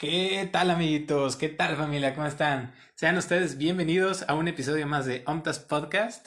¿Qué tal amiguitos? ¿Qué tal familia? ¿Cómo están? Sean ustedes bienvenidos a un episodio más de Omtas Podcast.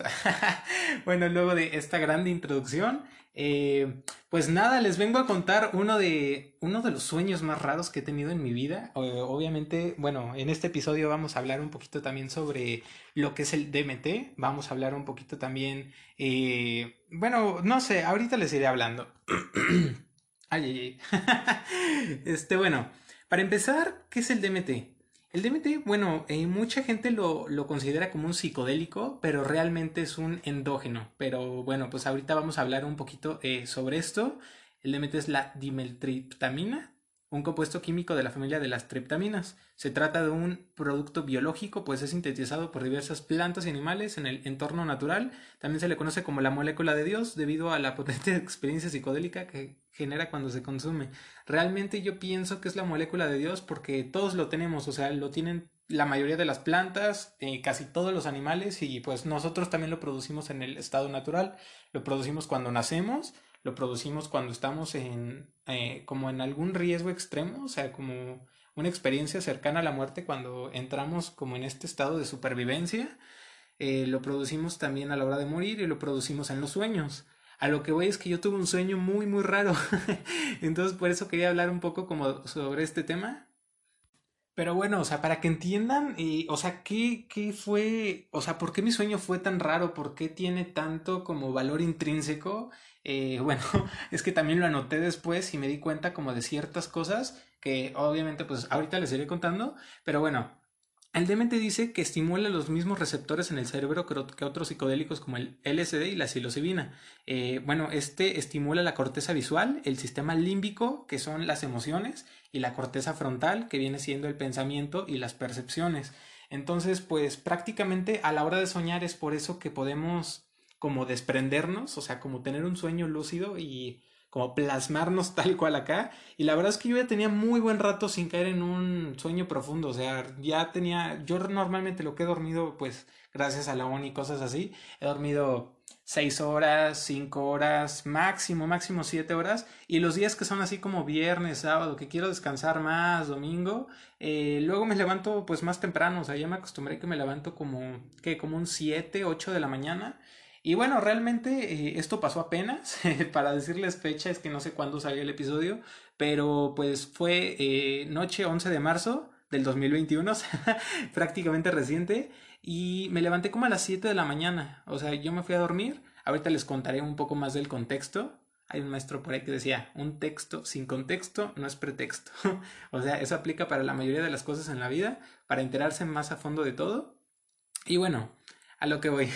bueno, luego de esta grande introducción, eh, pues nada, les vengo a contar uno de, uno de los sueños más raros que he tenido en mi vida. obviamente, bueno, en este episodio vamos a hablar un poquito también sobre lo que es el DMT. Vamos a hablar un poquito también, eh, bueno, no sé, ahorita les iré hablando. ay, ay, ay. este, bueno. Para empezar, ¿qué es el DMT? El DMT, bueno, eh, mucha gente lo, considera como un psicodélico, pero realmente es un endógeno. Pero bueno, pues ahorita vamos a hablar un poquito eh, sobre esto. El DMT es la dimetriptamina, un compuesto químico de la familia de las triptaminas. Se trata de un producto biológico, pues es sintetizado por diversas plantas y animales en el entorno natural. También se le conoce como la molécula de Dios debido a la potente experiencia psicodélica que genera cuando se consume. Realmente yo pienso que es la molécula de Dios porque todos lo tenemos, o sea, lo tienen la mayoría de las plantas, eh, casi todos los animales y pues nosotros también lo producimos en el estado natural, lo producimos cuando nacemos lo producimos cuando estamos en eh, como en algún riesgo extremo, o sea, como una experiencia cercana a la muerte cuando entramos como en este estado de supervivencia. Eh, lo producimos también a la hora de morir y lo producimos en los sueños. A lo que voy es que yo tuve un sueño muy muy raro. Entonces por eso quería hablar un poco como sobre este tema. Pero bueno, o sea, para que entiendan, y, o sea, ¿qué, ¿qué fue, o sea, por qué mi sueño fue tan raro? ¿Por qué tiene tanto como valor intrínseco? Eh, bueno, es que también lo anoté después y me di cuenta como de ciertas cosas que obviamente pues ahorita les iré contando, pero bueno, el DMT dice que estimula los mismos receptores en el cerebro que otros psicodélicos como el LSD y la psilocibina. Eh, bueno, este estimula la corteza visual, el sistema límbico, que son las emociones, y la corteza frontal, que viene siendo el pensamiento y las percepciones. Entonces, pues prácticamente a la hora de soñar es por eso que podemos como desprendernos, o sea, como tener un sueño lúcido y como plasmarnos tal cual acá. Y la verdad es que yo ya tenía muy buen rato sin caer en un sueño profundo. O sea, ya tenía, yo normalmente lo que he dormido, pues gracias a la ONI y cosas así, he dormido seis horas, cinco horas, máximo, máximo siete horas. Y los días que son así como viernes, sábado, que quiero descansar más, domingo, eh, luego me levanto pues más temprano. O sea, ya me acostumbré que me levanto como, que como un siete, ocho de la mañana. Y bueno, realmente eh, esto pasó apenas, para decirles fecha, es que no sé cuándo salió el episodio, pero pues fue eh, noche 11 de marzo del 2021, prácticamente reciente, y me levanté como a las 7 de la mañana, o sea, yo me fui a dormir, ahorita les contaré un poco más del contexto, hay un maestro por ahí que decía, un texto sin contexto no es pretexto, o sea, eso aplica para la mayoría de las cosas en la vida, para enterarse más a fondo de todo, y bueno, a lo que voy.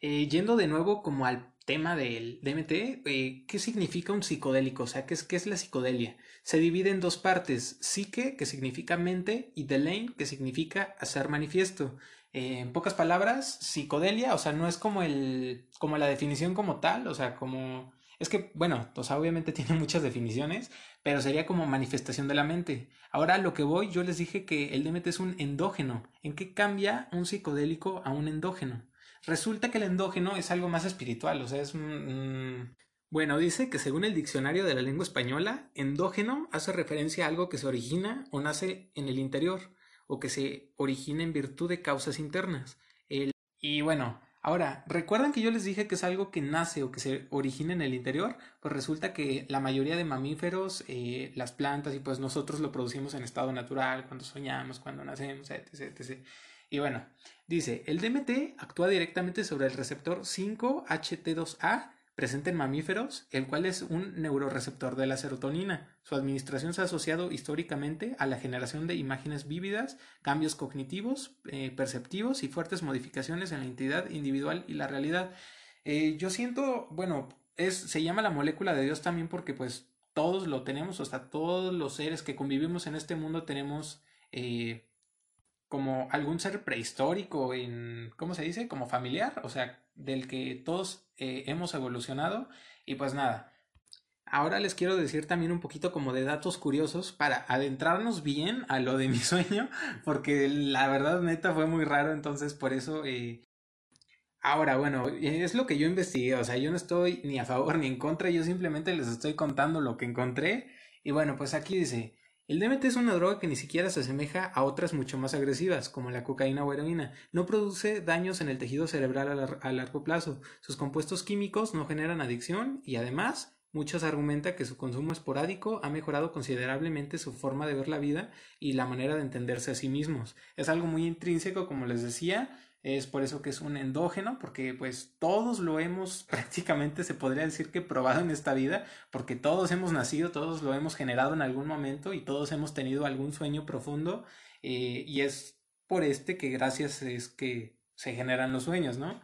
Eh, yendo de nuevo como al tema del DMT, eh, ¿qué significa un psicodélico? O sea, ¿qué es, ¿qué es la psicodelia? Se divide en dos partes, psique, que significa mente, y delain, que significa hacer manifiesto. Eh, en pocas palabras, psicodelia, o sea, no es como el, como la definición como tal, o sea, como, es que, bueno, o sea, obviamente tiene muchas definiciones, pero sería como manifestación de la mente. Ahora lo que voy, yo les dije que el DMT es un endógeno. ¿En qué cambia un psicodélico a un endógeno? Resulta que el endógeno es algo más espiritual, o sea, es un... Bueno, dice que según el diccionario de la lengua española, endógeno hace referencia a algo que se origina o nace en el interior, o que se origina en virtud de causas internas. Y bueno, ahora, ¿recuerdan que yo les dije que es algo que nace o que se origina en el interior? Pues resulta que la mayoría de mamíferos, eh, las plantas y pues nosotros lo producimos en estado natural, cuando soñamos, cuando nacemos, etc. etc. Y bueno, dice, el DMT actúa directamente sobre el receptor 5-HT2A presente en mamíferos, el cual es un neuroreceptor de la serotonina. Su administración se ha asociado históricamente a la generación de imágenes vívidas, cambios cognitivos, eh, perceptivos y fuertes modificaciones en la entidad individual y la realidad. Eh, yo siento, bueno, es, se llama la molécula de Dios también porque pues todos lo tenemos, sea, todos los seres que convivimos en este mundo tenemos eh, como algún ser prehistórico en, ¿cómo se dice? Como familiar, o sea, del que todos eh, hemos evolucionado. Y pues nada, ahora les quiero decir también un poquito como de datos curiosos para adentrarnos bien a lo de mi sueño, porque la verdad neta fue muy raro, entonces por eso... Eh... Ahora, bueno, es lo que yo investigué, o sea, yo no estoy ni a favor ni en contra, yo simplemente les estoy contando lo que encontré. Y bueno, pues aquí dice, El DMT es una droga que ni siquiera se asemeja a otras mucho más agresivas, como la cocaína o heroína. No produce daños en el tejido cerebral a, largo plazo. Sus compuestos químicos no generan adicción y además muchos argumentan que su consumo esporádico ha mejorado considerablemente su forma de ver la vida y la manera de entenderse a sí mismos. Es algo muy intrínseco, como les decía, es por eso que es un endógeno, porque pues todos lo hemos prácticamente, se podría decir que probado en esta vida, porque todos hemos nacido, todos lo hemos generado en algún momento y todos hemos tenido algún sueño profundo eh, y es por este que gracias es que se generan los sueños, ¿no?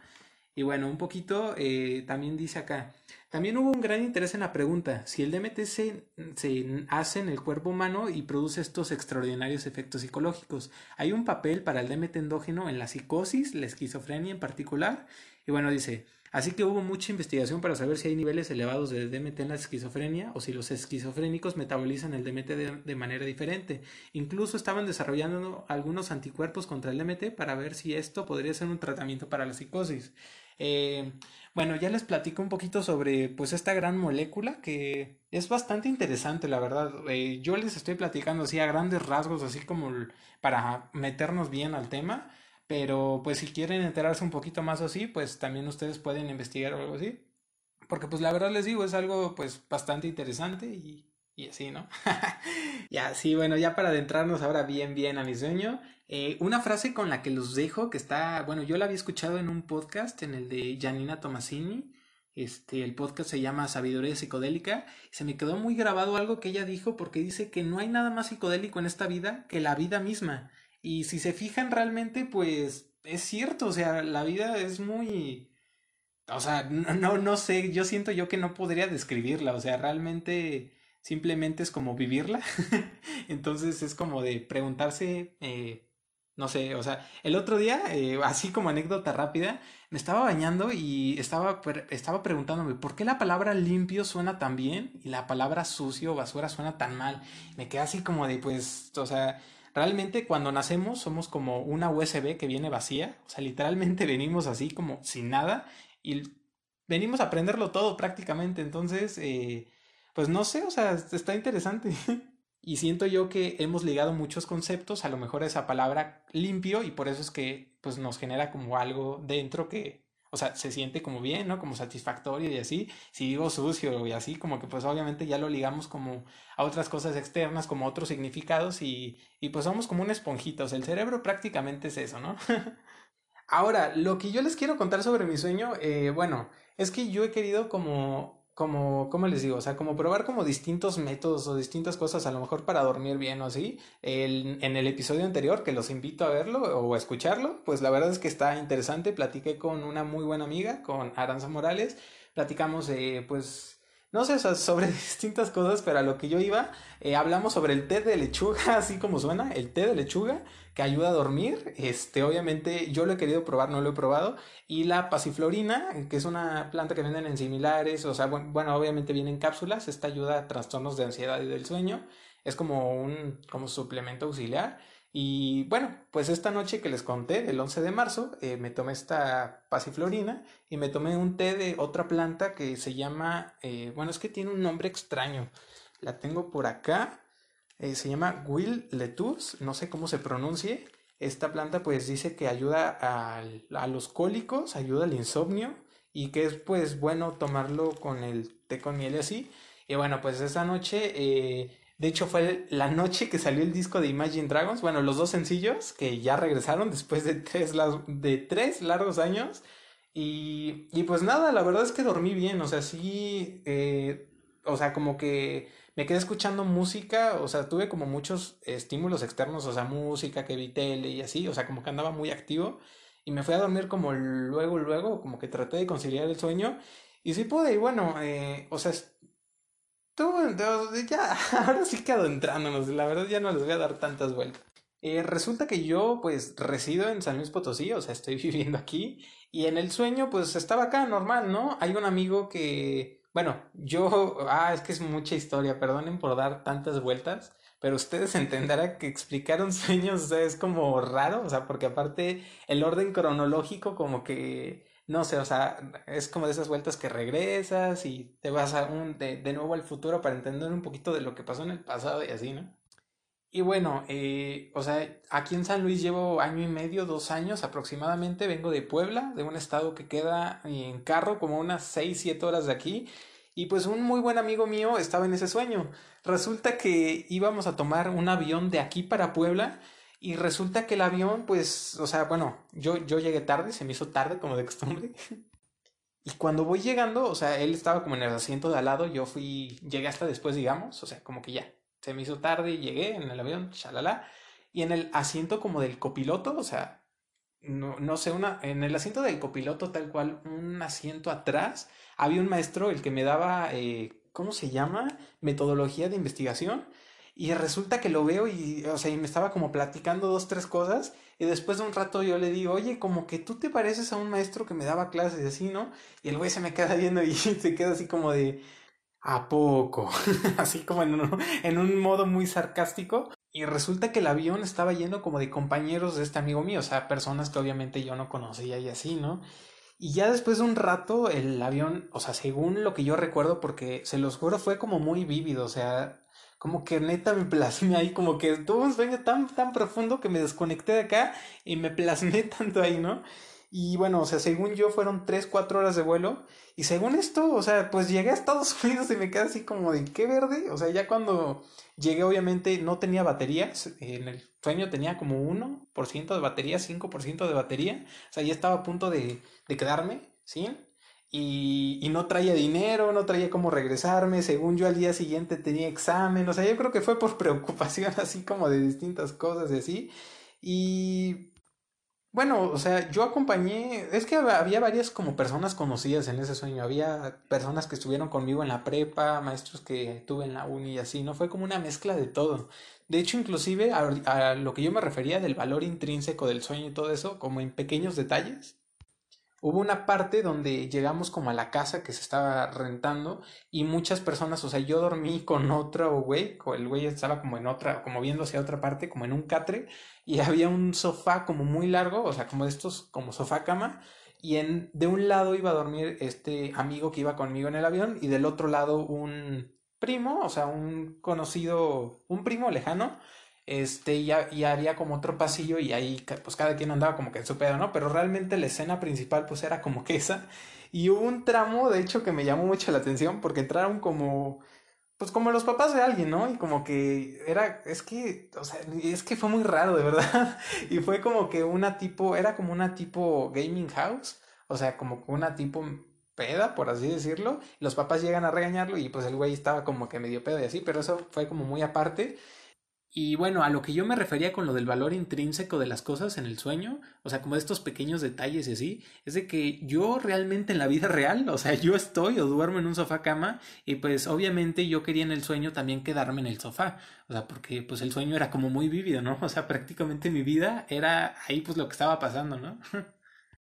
Y bueno, un poquito eh, también dice acá, también hubo un gran interés en la pregunta, si el DMT se, se, hace en el cuerpo humano y produce estos extraordinarios efectos psicológicos. Hay un papel para el DMT endógeno en la psicosis, la esquizofrenia en particular. Y bueno, dice, Así que hubo mucha investigación para saber si hay niveles elevados de DMT en la esquizofrenia o si los esquizofrénicos metabolizan el DMT de, manera diferente. Incluso estaban desarrollando algunos anticuerpos contra el DMT para ver si esto podría ser un tratamiento para la psicosis. Eh, bueno, ya les platico un poquito sobre pues esta gran molécula que es bastante interesante, la verdad. Eh, yo les estoy platicando así a grandes rasgos, así como para meternos bien al tema. Pero pues si quieren enterarse un poquito más así, pues también ustedes pueden investigar o algo así. Porque pues la verdad les digo, es algo pues bastante interesante y, y así, ¿no? ya, sí, bueno, ya para adentrarnos ahora bien, bien a mi sueño, eh, una frase con la que los dejo, que está, bueno, yo la había escuchado en un podcast, en el de Janina Tomasini, este, el podcast se llama Sabiduría Psicodélica, y se me quedó muy grabado algo que ella dijo porque dice que no hay nada más psicodélico en esta vida que la vida misma. Y si se fijan realmente, pues es cierto, o sea, la vida es muy... O sea, no, no, sé, yo siento yo que no podría describirla, o sea, realmente simplemente es como vivirla. Entonces es como de preguntarse, eh, no sé, o sea, el otro día, eh, así como anécdota rápida, me estaba bañando y estaba, estaba preguntándome por qué la palabra limpio suena tan bien y la palabra sucio o basura suena tan mal. Me quedé así como de, pues, o sea, Realmente cuando nacemos somos como una USB que viene vacía, o sea, literalmente venimos así como sin nada y venimos a aprenderlo todo prácticamente, entonces, eh, pues no sé, o sea, está interesante. y siento yo que hemos ligado muchos conceptos a lo mejor a esa palabra limpio y por eso es que pues nos genera como algo dentro que o sea, se siente como bien, ¿no? Como satisfactorio y así. Si digo sucio y así, como que pues obviamente ya lo ligamos como a otras cosas externas, como otros significados y, y pues somos como un esponjita. O sea, el cerebro prácticamente es eso, ¿no? Ahora, lo que yo les quiero contar sobre mi sueño, eh, bueno, es que yo he querido como como, ¿cómo les digo? O sea, como probar como distintos métodos o distintas cosas, a lo mejor para dormir bien o así. El, en el episodio anterior, que los invito a verlo o a escucharlo, pues la verdad es que está interesante. Platiqué con una muy buena amiga, con Aranza Morales. Platicamos, eh, pues, no sé, sobre distintas cosas, pero a lo que yo iba, eh, hablamos sobre el té de lechuga, así como suena, el té de lechuga que ayuda a dormir. Este, obviamente yo lo he querido probar, no lo he probado. Y la pasiflorina, que es una planta que venden en similares, o sea, bueno, obviamente viene en cápsulas, esta ayuda a trastornos de ansiedad y del sueño. Es como un como suplemento auxiliar. Y bueno, pues esta noche que les conté, el 11 de marzo, eh, me tomé esta pasiflorina y me tomé un té de otra planta que se llama, eh, bueno, es que tiene un nombre extraño. La tengo por acá. Eh, se llama Will Letus, no sé cómo se pronuncie. Esta planta pues dice que ayuda a, a los cólicos, ayuda al insomnio y que es pues bueno tomarlo con el té con miel y así. Y bueno, pues esta noche de hecho, fue la noche que salió el disco de Imagine Dragons. Bueno, los dos sencillos que ya regresaron después de tres, de tres largos años. Y, y, pues nada, la verdad es que dormí bien. O sea, sí. Eh, o sea, como que me quedé escuchando música. O sea, tuve como muchos estímulos externos. O sea, música, que vi tele y así. O sea, como que andaba muy activo. Y me fui a dormir como luego, luego. Como que traté de conciliar el sueño. Y sí pude. Y bueno, eh, o sea, Tú, ya, ahora sí quedo entrándonos, la verdad ya no les voy a dar tantas vueltas. Eh, resulta que yo pues resido en San Luis Potosí, o sea, estoy viviendo aquí y en el sueño pues estaba acá normal, ¿no? Hay un amigo que, bueno, yo, ah, es que es mucha historia, perdonen por dar tantas vueltas, pero ustedes entenderán que explicar un sueño es como raro, o sea, porque aparte el orden cronológico como que no sé, o sea, es como de esas vueltas que regresas y te vas a un, de, de, nuevo al futuro para entender un poquito de lo que pasó en el pasado y así, ¿no? Y bueno, eh, o sea, aquí en San Luis llevo año y medio, dos años aproximadamente. Vengo de Puebla, de un estado que queda en carro como unas seis, siete horas de aquí. Y pues un muy buen amigo mío estaba en ese sueño. Resulta que íbamos a tomar un avión de aquí para Puebla. Y resulta que el avión, pues, o sea, bueno, yo, yo llegué tarde, se me hizo tarde como de costumbre. Y cuando voy llegando, o sea, él estaba como en el asiento de al lado, yo fui, llegué hasta después, digamos, o sea, como que ya, se me hizo tarde, y llegué en el avión, chalala, y en el asiento como del copiloto, o sea, no, no sé, una, en el asiento del copiloto tal cual, un asiento atrás, había un maestro, el que me daba, eh, ¿cómo se llama? Metodología de investigación. Y resulta que lo veo y, o sea, y me estaba como platicando dos, tres cosas. Y después de un rato yo le digo, oye, como que tú te pareces a un maestro que me daba clases así, ¿no? Y el güey se me queda viendo y se queda así como de, ¿A poco? Así como en un, en un modo muy sarcástico. Y resulta que el avión estaba lleno como de compañeros de este amigo mío, o sea, personas que obviamente yo no conocía y así, ¿no? Y ya después de un rato el avión, o sea, según lo que yo recuerdo, porque se los juro, fue como muy vívido, o sea, como que neta me plasmé ahí, como que tuvo un sueño tan, tan profundo que me desconecté de acá y me plasmé tanto ahí, ¿no? Y bueno, o sea, según yo fueron 3, 4 horas de vuelo. Y según esto, o sea, pues llegué a Estados Unidos y me quedé así como de qué verde. O sea, ya cuando llegué obviamente no tenía baterías. En el sueño tenía como 1% de batería, 5% de batería. O sea, ya estaba a punto de, de quedarme, ¿sí? Y, no traía dinero, no traía cómo regresarme. Según yo al día siguiente tenía examen. O sea, yo creo que fue por preocupación así como de distintas cosas y así. Y bueno, o sea, yo acompañé, es que había varias como personas conocidas en ese sueño, había personas que estuvieron conmigo en la prepa, maestros que tuve en la uni y así, ¿no? Fue como una mezcla de todo. De hecho, inclusive a, a lo que yo me refería del valor intrínseco del sueño y todo eso, como en pequeños detalles, hubo una parte donde llegamos como a la casa que se estaba rentando y muchas personas, o sea, yo dormí con otro güey, el güey estaba como en otra, como viendo hacia otra parte, como en un catre y había un sofá como muy largo, o sea, como de estos, como sofá cama y en, de un lado iba a dormir este amigo que iba conmigo en el avión y del otro lado un primo, o sea, un conocido, un primo lejano este, y, y, había como otro pasillo y ahí pues cada quien andaba como que en su pedo, ¿no? Pero realmente la escena principal pues era como que esa. Y hubo un tramo, de hecho, que me llamó mucho la atención porque entraron como, pues como los papás de alguien, ¿no? Y como que era, es que, o sea, es que fue muy raro, de verdad. Y fue como que una tipo, era como una tipo gaming house, o sea, como una tipo peda, por así decirlo. Los papás llegan a regañarlo y pues el güey estaba como que medio pedo y así, pero eso fue como muy aparte. Y bueno, a lo que yo me refería con lo del valor intrínseco de las cosas en el sueño, o sea, como estos pequeños detalles y así, es de que yo realmente en la vida real, o sea, yo estoy o duermo en un sofá cama y pues obviamente yo quería en el sueño también quedarme en el sofá, o sea, porque pues el sueño era como muy vívido, ¿no? O sea, prácticamente mi vida era ahí pues lo que estaba pasando, ¿no?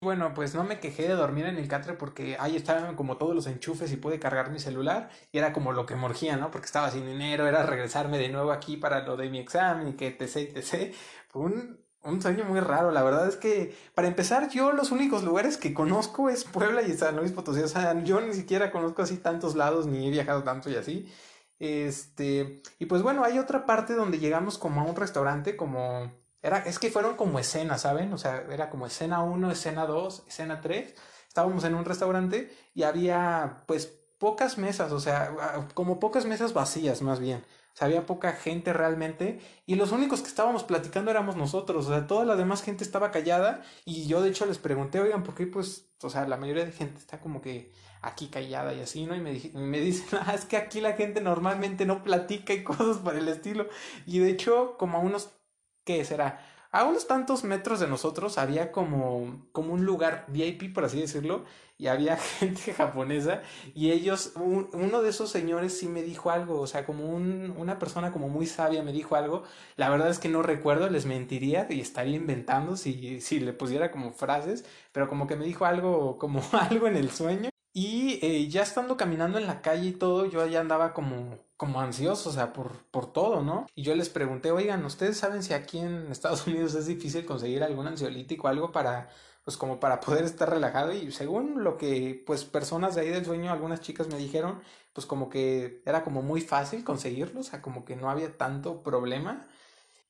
Bueno, pues no me quejé de dormir en el catre porque ahí estaban como todos los enchufes y pude cargar mi celular y era como lo que morgía, ¿no? Porque estaba sin dinero, era regresarme de nuevo aquí para lo de mi examen y que etc, etc. Fue un, un sueño muy raro, la verdad es que para empezar yo los únicos lugares que conozco es Puebla y San Luis Potosí, o sea, yo ni siquiera conozco así tantos lados ni he viajado tanto y así. Este, y pues bueno, hay otra parte donde llegamos como a un restaurante como era, es que fueron como escenas, ¿saben? O sea, era como escena 1, escena 2, escena 3. Estábamos en un restaurante y había pues pocas mesas, o sea, como pocas mesas vacías más bien. O sea, había poca gente realmente y los únicos que estábamos platicando éramos nosotros, o sea, toda la demás gente estaba callada y yo de hecho les pregunté, oigan, ¿por qué pues, o sea, la mayoría de gente está como que aquí callada y así, ¿no? Y me, me dicen, ah, es que aquí la gente normalmente no platica y cosas por el estilo. Y de hecho, como a unos ¿qué? A unos tantos metros de nosotros había como, como un lugar VIP, por así decirlo, y había gente japonesa, y ellos, uno de esos señores sí me dijo algo, o sea, como un, una persona como muy sabia me dijo algo, la verdad es que no recuerdo, les mentiría y estaría inventando si, si le pusiera como frases, pero como que me dijo algo, como algo en el sueño, y eh, ya estando caminando en la calle y todo, yo ya andaba como, como ansioso, o sea, por, por todo, ¿no? Y yo les pregunté, oigan, ¿ustedes saben si aquí en Estados Unidos es difícil conseguir algún ansiolítico algo para, pues como para poder estar relajado? Y según lo que, pues, personas de ahí del sueño, algunas chicas me dijeron, pues como que era como muy fácil conseguirlo, o sea, como que no había tanto problema.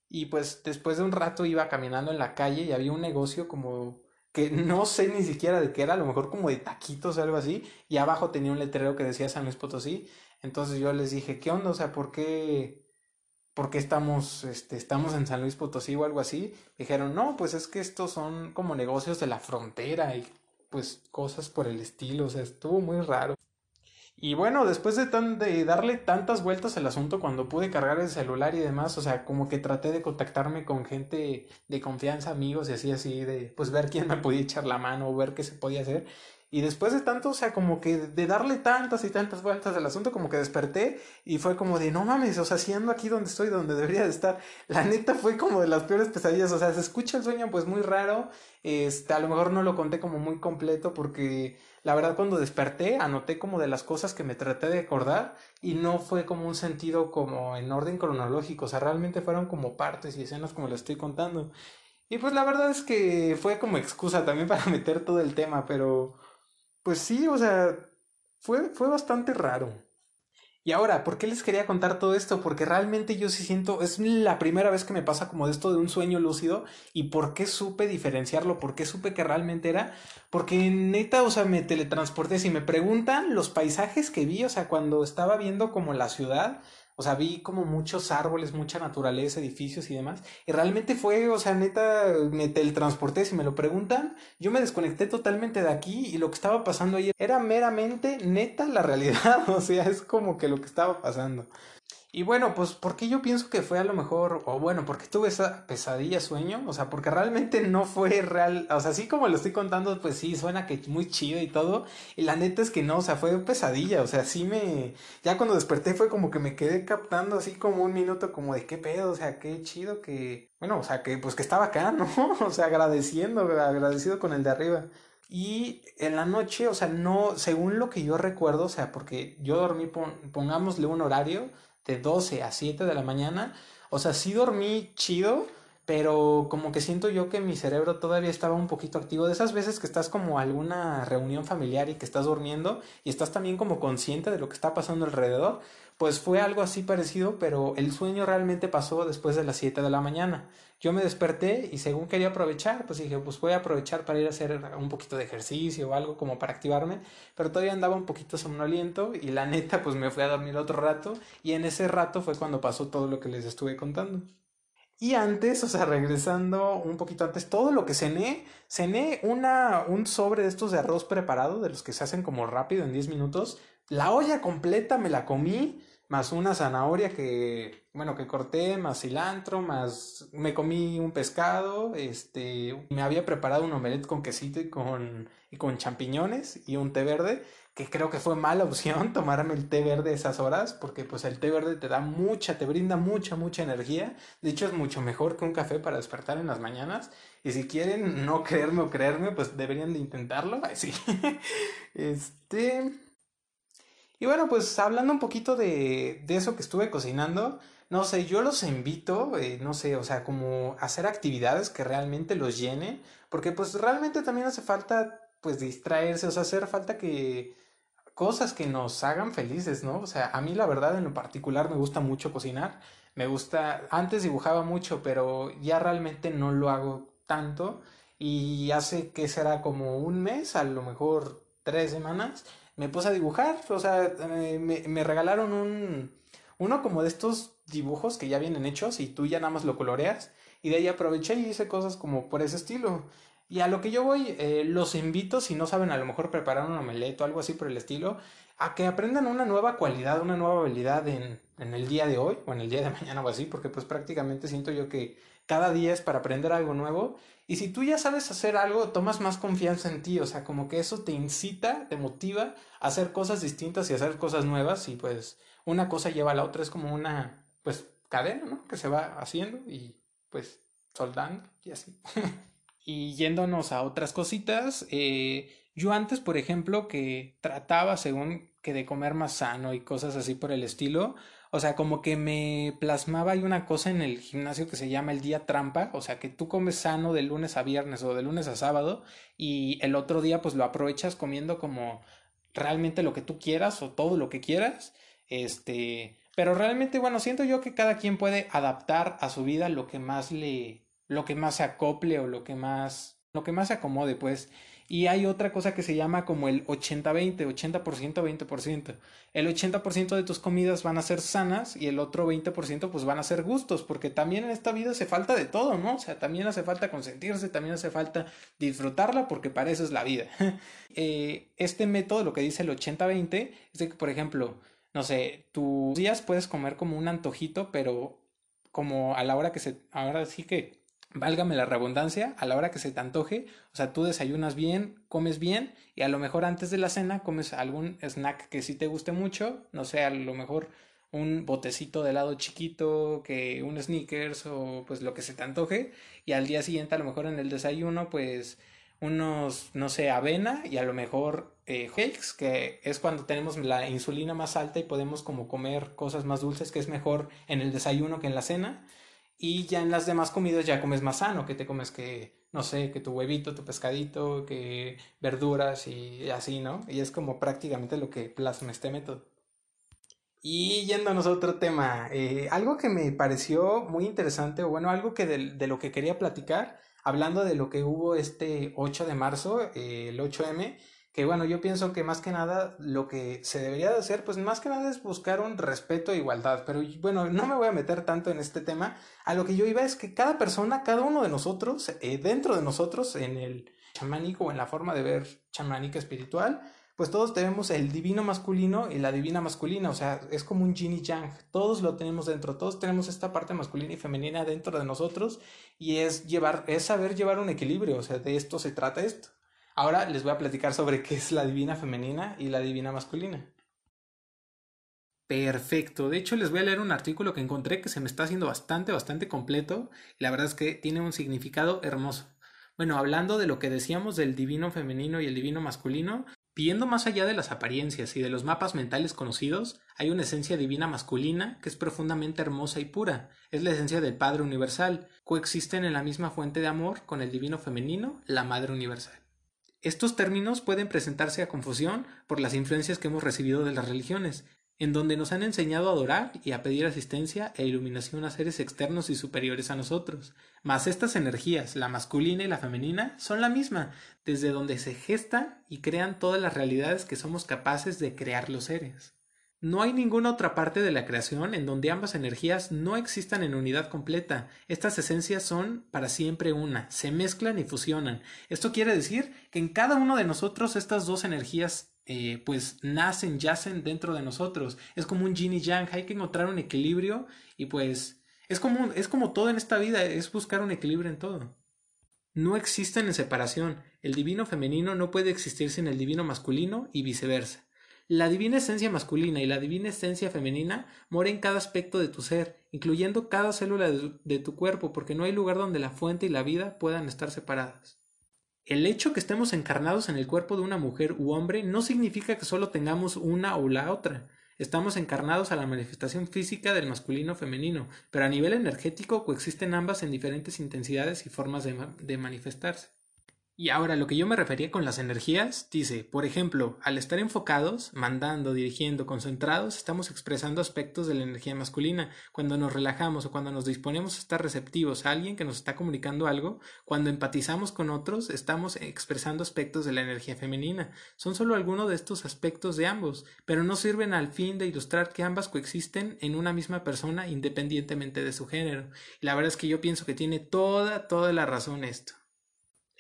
y pues después de un rato iba caminando en la calle y había un negocio como que no sé ni siquiera de qué era, a lo mejor como de taquitos o algo así, y abajo tenía un letrero que decía San Luis Potosí. Entonces yo les dije, ¿qué onda? O sea, ¿por qué, por qué estamos, este, estamos en San Luis Potosí o algo así? Dijeron, no, pues es que estos son como negocios de la frontera y pues cosas por el estilo, o sea, estuvo muy raro. Y bueno, después de, tan, de darle tantas vueltas al asunto, cuando pude cargar el celular y demás, o sea, como que traté de contactarme con gente de confianza, amigos y así, así, de pues ver quién me podía echar la mano o ver qué se podía hacer. Y después de tanto, o sea, como que de darle tantas y tantas vueltas al asunto, como que desperté y fue como de, no mames, o sea, siendo aquí donde estoy, donde debería de estar. La neta fue como de las peores pesadillas, o sea, se escucha el sueño pues muy raro, este, a lo mejor no lo conté como muy completo porque la verdad cuando desperté anoté como de las cosas que me traté de acordar y no fue como un sentido como en orden cronológico, o sea, realmente fueron como partes y escenas como lo estoy contando. Y pues la verdad es que fue como excusa también para meter todo el tema, pero pues sí, o sea, fue, fue bastante raro. Y ahora, ¿por qué les quería contar todo esto? Porque realmente yo sí siento, es la primera vez que me pasa como de esto de un sueño lúcido y por qué supe diferenciarlo, por qué supe que realmente era, porque neta, o sea, me teletransporté, si me preguntan los paisajes que vi, o sea, cuando estaba viendo como la ciudad, o sea, vi como muchos árboles, mucha naturaleza, edificios y demás. Y realmente fue, o sea, neta, me teletransporté. Si me lo preguntan, yo me desconecté totalmente de aquí y lo que estaba pasando ayer era meramente neta la realidad. O sea, es como que lo que estaba pasando. Y bueno, pues porque yo pienso que fue a lo mejor, o bueno, porque tuve esa pesadilla sueño, o sea, porque realmente no fue real, o sea, así como lo estoy contando, pues sí, suena que muy chido y todo, y la neta es que no, o sea, fue pesadilla, o sea, sí me, ya cuando desperté fue como que me quedé captando así como un minuto como de qué pedo, o sea, qué chido que, bueno, o sea, que pues que estaba acá, ¿no? O sea, agradeciendo, agradecido con el de arriba. Y en la noche, o sea, no, según lo que yo recuerdo, o sea, porque yo dormí, pongámosle un horario, de 12 a 7 de la mañana. O sea, sí dormí chido, pero como que siento yo que mi cerebro todavía estaba un poquito activo. De esas veces que estás como a alguna reunión familiar y que estás durmiendo y estás también como consciente de lo que está pasando alrededor. Pues fue algo así parecido, pero el sueño realmente pasó después de las 7 de la mañana. Yo me desperté y según quería aprovechar, pues dije, pues voy a aprovechar para ir a hacer un poquito de ejercicio o algo como para activarme, pero todavía andaba un poquito somnoliento y la neta pues me fui a dormir otro rato y en ese rato fue cuando pasó todo lo que les estuve contando. Y antes, o sea, regresando un poquito antes, todo lo que cené, cené una, un sobre de estos de arroz preparado, de los que se hacen como rápido en 10 minutos. La olla completa me la comí más una zanahoria que, bueno, que corté, más cilantro, más me comí un pescado, este, me había preparado un omelette con quesito y con, y con champiñones y un té verde, que creo que fue mala opción tomarme el té verde esas horas, porque pues el té verde te da mucha, te brinda mucha, mucha energía, de hecho es mucho mejor que un café para despertar en las mañanas, y si quieren no creerme o creerme, pues deberían de intentarlo, sí, este... Y bueno, pues hablando un poquito de, de eso que estuve cocinando, no sé, yo los invito, eh, no sé, o sea, como hacer actividades que realmente los llenen, porque pues realmente también hace falta, pues distraerse, o sea, hacer falta que cosas que nos hagan felices, ¿no? O sea, a mí la verdad en lo particular me gusta mucho cocinar, me gusta, antes dibujaba mucho, pero ya realmente no lo hago tanto y hace que será como un mes, a lo mejor tres semanas me puse a dibujar, o sea, me, me, regalaron un, uno como de estos dibujos que ya vienen hechos y tú ya nada más lo coloreas y de ahí aproveché y hice cosas como por ese estilo. Y a lo que yo voy, eh, los invito, si no saben a lo mejor preparar un omelette o algo así por el estilo, a que aprendan una nueva cualidad, una nueva habilidad en, en el día de hoy o en el día de mañana o así, porque pues prácticamente siento yo que cada día es para aprender algo nuevo. Y si tú ya sabes hacer algo, tomas más confianza en ti, o sea, como que eso te incita, te motiva a hacer cosas distintas y hacer cosas nuevas y pues una cosa lleva a la otra, es como una, pues, cadena, ¿no? Que se va haciendo y pues soldando y así. y yéndonos a otras cositas, eh, yo antes, por ejemplo, que trataba según que de comer más sano y cosas así por el estilo, o sea, como que me plasmaba hay una cosa en el gimnasio que se llama el día trampa, o sea, que tú comes sano de lunes a viernes o de lunes a sábado y el otro día pues lo aprovechas comiendo como realmente lo que tú quieras o todo lo que quieras. Este, Pero realmente, bueno, siento yo que cada quien puede adaptar a su vida lo que más le, lo que más se acople o lo que más, lo que más se acomode, pues. Y hay otra cosa que se llama como el 80-20, 80%, 20%. El 80% de tus comidas van a ser sanas y el otro 20% pues van a ser gustos, porque también en esta vida hace falta de todo, ¿no? O sea, también hace falta consentirse, también hace falta disfrutarla, porque para eso es la vida. Eh, este método, lo que dice el 80-20, es de que, por ejemplo, no sé, tus días puedes comer como un antojito, pero como a la hora que se, ahora sí que válgame la redundancia, a la hora que se te antoje, o sea, tú desayunas bien, comes bien y a lo mejor antes de la cena comes algún snack que sí te guste mucho, no sé, a lo mejor un botecito de helado chiquito, que un sneakers o pues lo que se te antoje y al día siguiente a lo mejor en el desayuno pues unos, no sé, avena y a lo mejor eh, que es cuando tenemos la insulina más alta y podemos como comer cosas más dulces, que es mejor en el desayuno que en la cena. Y ya en las demás comidas ya comes más sano, que te comes que, no sé, que tu huevito, tu pescadito, que verduras y así, ¿no? Y es como prácticamente lo que plasma este método. Y yéndonos a otro tema, eh, algo que me pareció muy interesante, o bueno, algo que de, lo que quería platicar, hablando de lo que hubo este 8 de marzo, eh, el 8M, que bueno, yo pienso que más que nada lo que se debería de hacer, pues más que nada es buscar un respeto e igualdad, pero bueno, no me voy a meter tanto en este tema, a lo que yo iba es que cada persona, cada uno de nosotros, eh, dentro de nosotros, en el chamánico o en la forma de ver chamánica espiritual, pues todos tenemos el divino masculino y la divina masculina, o sea, es como un yin y yang, todos lo tenemos dentro, todos tenemos esta parte masculina y femenina dentro de nosotros y es llevar, es saber llevar un equilibrio, o sea, de esto se trata esto. Ahora les voy a platicar sobre qué es la divina femenina y la divina masculina. Perfecto. De hecho, les voy a leer un artículo que encontré que se me está haciendo bastante, bastante completo. La verdad es que tiene un significado hermoso. Bueno, hablando de lo que decíamos del divino femenino y el divino masculino, viendo más allá de las apariencias y de los mapas mentales conocidos, hay una esencia divina masculina que es profundamente hermosa y pura. Es la esencia del Padre Universal. Coexisten en la misma fuente de amor con el divino femenino, la Madre Universal. Estos términos pueden presentarse a confusión por las influencias que hemos recibido de las religiones, en donde nos han enseñado a adorar y a pedir asistencia e iluminación a seres externos y superiores a nosotros. Mas estas energías, la masculina y la femenina, son la misma, desde donde se gestan y crean todas las realidades que somos capaces de crear los seres. No hay ninguna otra parte de la creación en donde ambas energías no existan en unidad completa. Estas esencias son para siempre una, se mezclan y fusionan. Esto quiere decir que en cada uno de nosotros estas dos energías eh, pues nacen, yacen dentro de nosotros. Es como un yin y yang, hay que encontrar un equilibrio y pues es como, es como todo en esta vida, es buscar un equilibrio en todo. No existen en separación. El divino femenino no puede existir sin el divino masculino y viceversa. La divina esencia masculina y la divina esencia femenina moren en cada aspecto de tu ser, incluyendo cada célula de, tu cuerpo, porque no hay lugar donde la fuente y la vida puedan estar separadas. El hecho que estemos encarnados en el cuerpo de una mujer u hombre no significa que solo tengamos una o la otra. Estamos encarnados a la manifestación física del masculino femenino, pero a nivel energético coexisten ambas en diferentes intensidades y formas de manifestarse. Y ahora lo que yo me refería con las energías, dice, por ejemplo, al estar enfocados, mandando, dirigiendo, concentrados, estamos expresando aspectos de la energía masculina. Cuando nos relajamos o cuando nos disponemos a estar receptivos a alguien que nos está comunicando algo, cuando empatizamos con otros, estamos expresando aspectos de la energía femenina. Son solo algunos de estos aspectos de ambos, pero no sirven al fin de ilustrar que ambas coexisten en una misma persona independientemente de su género. Y la verdad es que yo pienso que tiene toda, toda la razón esto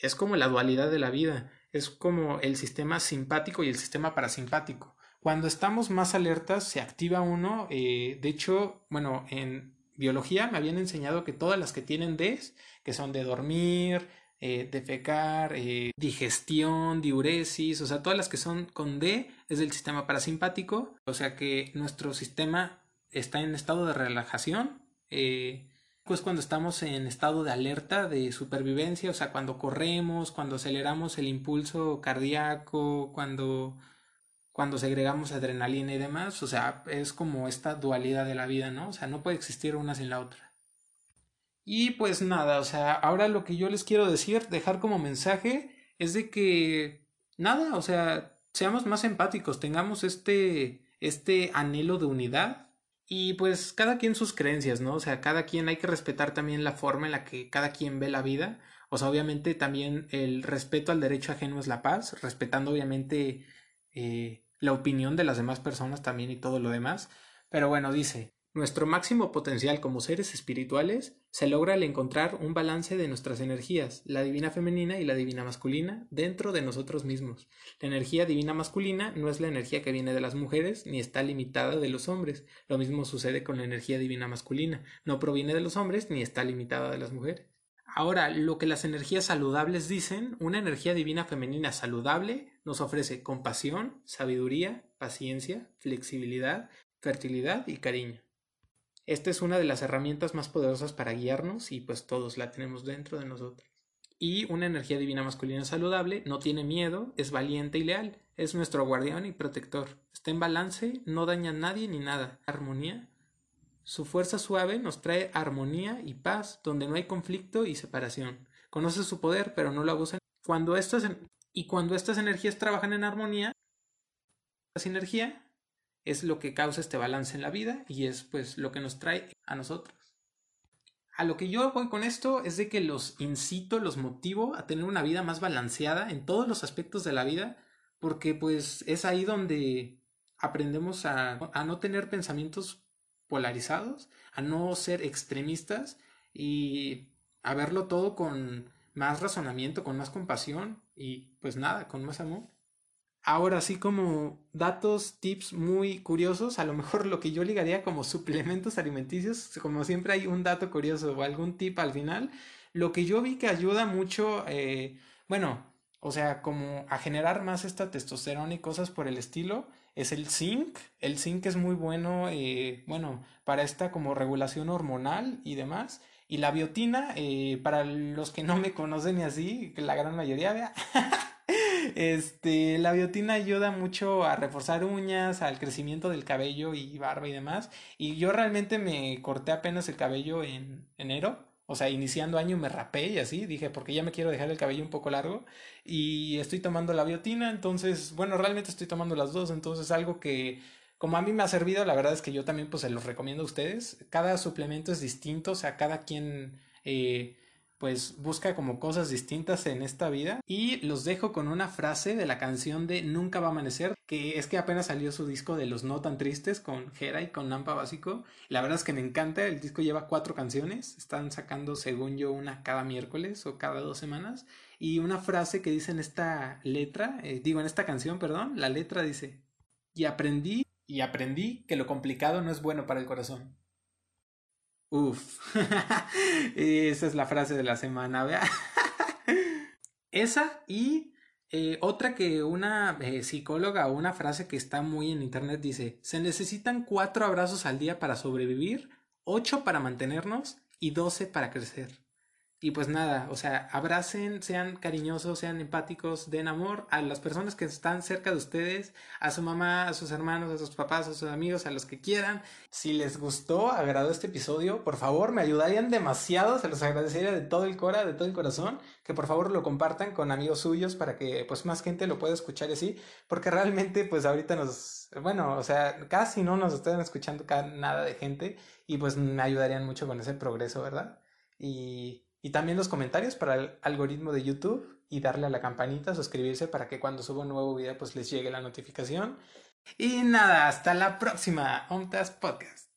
es como la dualidad de la vida, es como el sistema simpático y el sistema parasimpático. Cuando estamos más alertas se activa uno, eh, de hecho, bueno, en biología me habían enseñado que todas las que tienen Ds, que son de dormir, eh, defecar, eh, digestión, diuresis, o sea, todas las que son con D es del sistema parasimpático, o sea que nuestro sistema está en estado de relajación, eh, pues cuando estamos en estado de alerta, de supervivencia, o sea, cuando corremos, cuando aceleramos el impulso cardíaco, cuando, cuando segregamos adrenalina y demás, o sea, es como esta dualidad de la vida, ¿no? O sea, no puede existir una sin la otra. Y pues nada, o sea, ahora lo que yo les quiero decir, dejar como mensaje, es de que nada, o sea, seamos más empáticos, tengamos este, este anhelo de unidad Y pues cada quien sus creencias, ¿no? O sea, cada quien hay que respetar también la forma en la que cada quien ve la vida. O sea, obviamente también el respeto al derecho ajeno es la paz, respetando obviamente eh, la opinión de las demás personas también y todo lo demás. Pero bueno, dice, nuestro máximo potencial como seres espirituales se logra al encontrar un balance de nuestras energías, la divina femenina y la divina masculina, dentro de nosotros mismos. La energía divina masculina no es la energía que viene de las mujeres ni está limitada de los hombres. Lo mismo sucede con la energía divina masculina, no proviene de los hombres ni está limitada de las mujeres. Ahora, lo que las energías saludables dicen, una energía divina femenina saludable nos ofrece compasión, sabiduría, paciencia, flexibilidad, fertilidad y cariño. Esta es una de las herramientas más poderosas para guiarnos y pues todos la tenemos dentro de nosotros. Y una energía divina masculina saludable no tiene miedo, es valiente y leal, es nuestro guardián y protector. Está en balance, no daña a nadie ni nada. Armonía. Su fuerza suave nos trae armonía y paz, donde no hay conflicto y separación. Conoce su poder, pero no lo abusan. Cuando estas y cuando estas energías trabajan en armonía, la sinergia es lo que causa este balance en la vida y es pues lo que nos trae a nosotros. A lo que yo voy con esto es de que los incito, los motivo a tener una vida más balanceada en todos los aspectos de la vida, porque pues es ahí donde aprendemos a, a no tener pensamientos polarizados, a no ser extremistas y a verlo todo con más razonamiento, con más compasión y pues nada, con más amor. Ahora sí como datos, tips muy curiosos, a lo mejor lo que yo ligaría como suplementos alimenticios, como siempre hay un dato curioso o algún tip al final, lo que yo vi que ayuda mucho, eh, bueno, o sea, como a generar más esta testosterona y cosas por el estilo, es el zinc. El zinc es muy bueno, eh, bueno, para esta como regulación hormonal y demás. Y la biotina, eh, para los que no me conocen y así, la gran mayoría, vea. Este, la biotina ayuda mucho a reforzar uñas, al crecimiento del cabello y barba y demás. Y yo realmente me corté apenas el cabello en enero. O sea, iniciando año me rapé y así, dije, porque ya me quiero dejar el cabello un poco largo. Y estoy tomando la biotina, entonces, bueno, realmente estoy tomando las dos, entonces algo que como a mí me ha servido, la verdad es que yo también pues se los recomiendo a ustedes. Cada suplemento es distinto, o sea, cada quien eh, pues busca como cosas distintas en esta vida y los dejo con una frase de la canción de Nunca va a amanecer que es que apenas salió su disco de los no tan tristes con Jera y con Nampa Básico. La verdad es que me encanta el disco lleva cuatro canciones están sacando según yo una cada miércoles o cada dos semanas y una frase que dice en esta letra eh, digo en esta canción perdón la letra dice y aprendí y aprendí que lo complicado no es bueno para el corazón Uf. Esa es la frase de la semana, vea. Esa y eh, otra que una eh, psicóloga una frase que está muy en internet dice, se necesitan cuatro abrazos al día para sobrevivir, ocho para mantenernos y doce para crecer. Y pues nada, o sea, abracen, sean cariñosos, sean empáticos, den amor a las personas que están cerca de ustedes, a su mamá, a sus hermanos, a sus papás, a sus amigos, a los que quieran. Si les gustó, agradó este episodio, por favor, me ayudarían demasiado, se los agradecería de todo el cora, de todo el corazón, que por favor lo compartan con amigos suyos para que pues más gente lo pueda escuchar así, porque realmente pues ahorita nos, bueno, o sea, casi no nos están escuchando nada de gente y pues me ayudarían mucho con ese progreso, ¿verdad? Y y también los comentarios para el algoritmo de YouTube y darle a la campanita, suscribirse para que cuando suba un nuevo video pues les llegue la notificación. Y nada, hasta la próxima OMTAS Podcast.